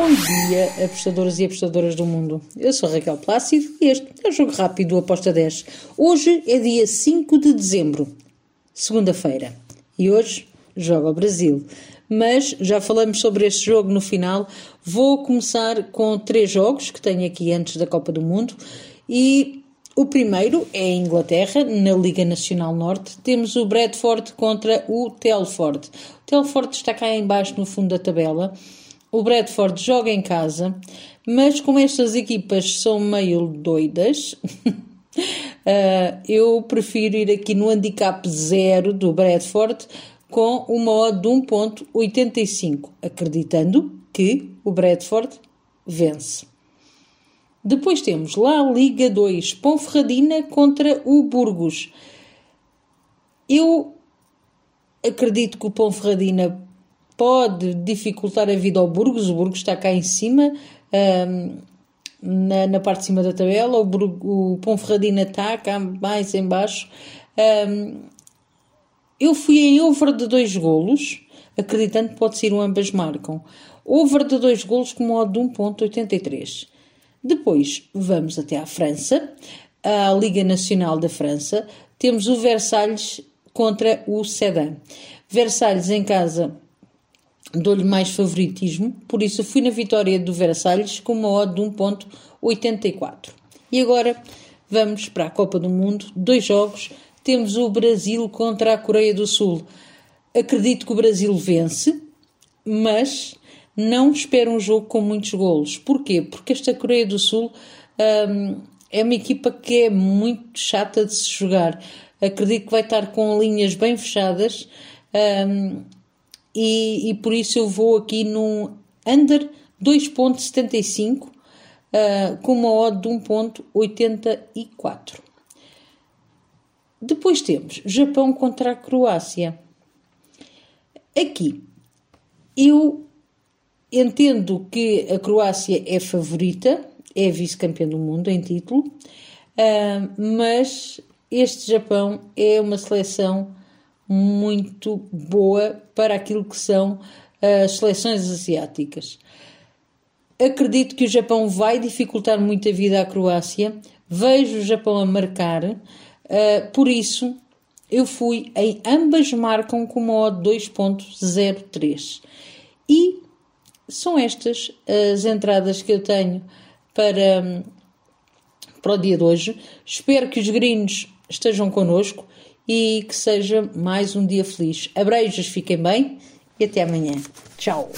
Bom dia, apostadores e apostadoras do mundo. Eu sou Raquel Plácido e este é o Jogo Rápido do Aposta 10. Hoje é dia 5 de dezembro, segunda-feira, e hoje joga o Brasil. Mas já falamos sobre este jogo no final. Vou começar com três jogos que tenho aqui antes da Copa do Mundo e o primeiro é a Inglaterra, na Liga Nacional Norte. Temos o Bradford contra o Telford. O Telford está cá embaixo no fundo da tabela. O Bradford joga em casa, mas como estas equipas são meio doidas, uh, eu prefiro ir aqui no handicap zero do Bradford com uma odd de 1.85, acreditando que o Bradford vence. Depois temos lá a Liga 2, Ponferradina contra o Burgos. Eu acredito que o Ponferradina pode dificultar a vida ao Burgos. O Burgos está cá em cima, um, na, na, parte de cima da tabela. O, o Ponferradina está cá mais em baixo. Um, eu fui em over de dois golos, acreditando que pode ser um ambas marcam. Over de dois golos com modo de 1.83. Depois vamos até à França, à Liga Nacional da França. Temos o Versalhes contra o Sedan. Versalhes em casa dou-lhe mais favoritismo, por isso fui na vitória do Versalhes com uma odd de 1.84. E agora vamos para a Copa do Mundo, dois jogos, temos o Brasil contra a Coreia do Sul. Acredito que o Brasil vence, mas não espero um jogo com muitos golos. Porquê? Porque esta Coreia do Sul hum, é uma equipa que é muito chata de se jogar. Acredito que vai estar com linhas bem fechadas hum, e, e, por isso eu vou aqui num under 2.75 uh, com uma odd de 1.84. Depois temos Japão contra a Croácia. Aqui eu Entendo que a Croácia é favorita, é vice-campeã do mundo em título, uh, mas este Japão é uma seleção muito boa para aquilo que são as seleções asiáticas. Acredito que o Japão vai dificultar muito a vida à Croácia. Vejo o Japão a marcar, uh, por isso eu fui em ambas marcam com uma odd 2.03. E são estas as entradas que eu tenho para, para o dia de hoje. Espero que os gringos estejam connosco e que seja mais um dia feliz. Abreijos, fiquem bem e até amanhã. Tchau!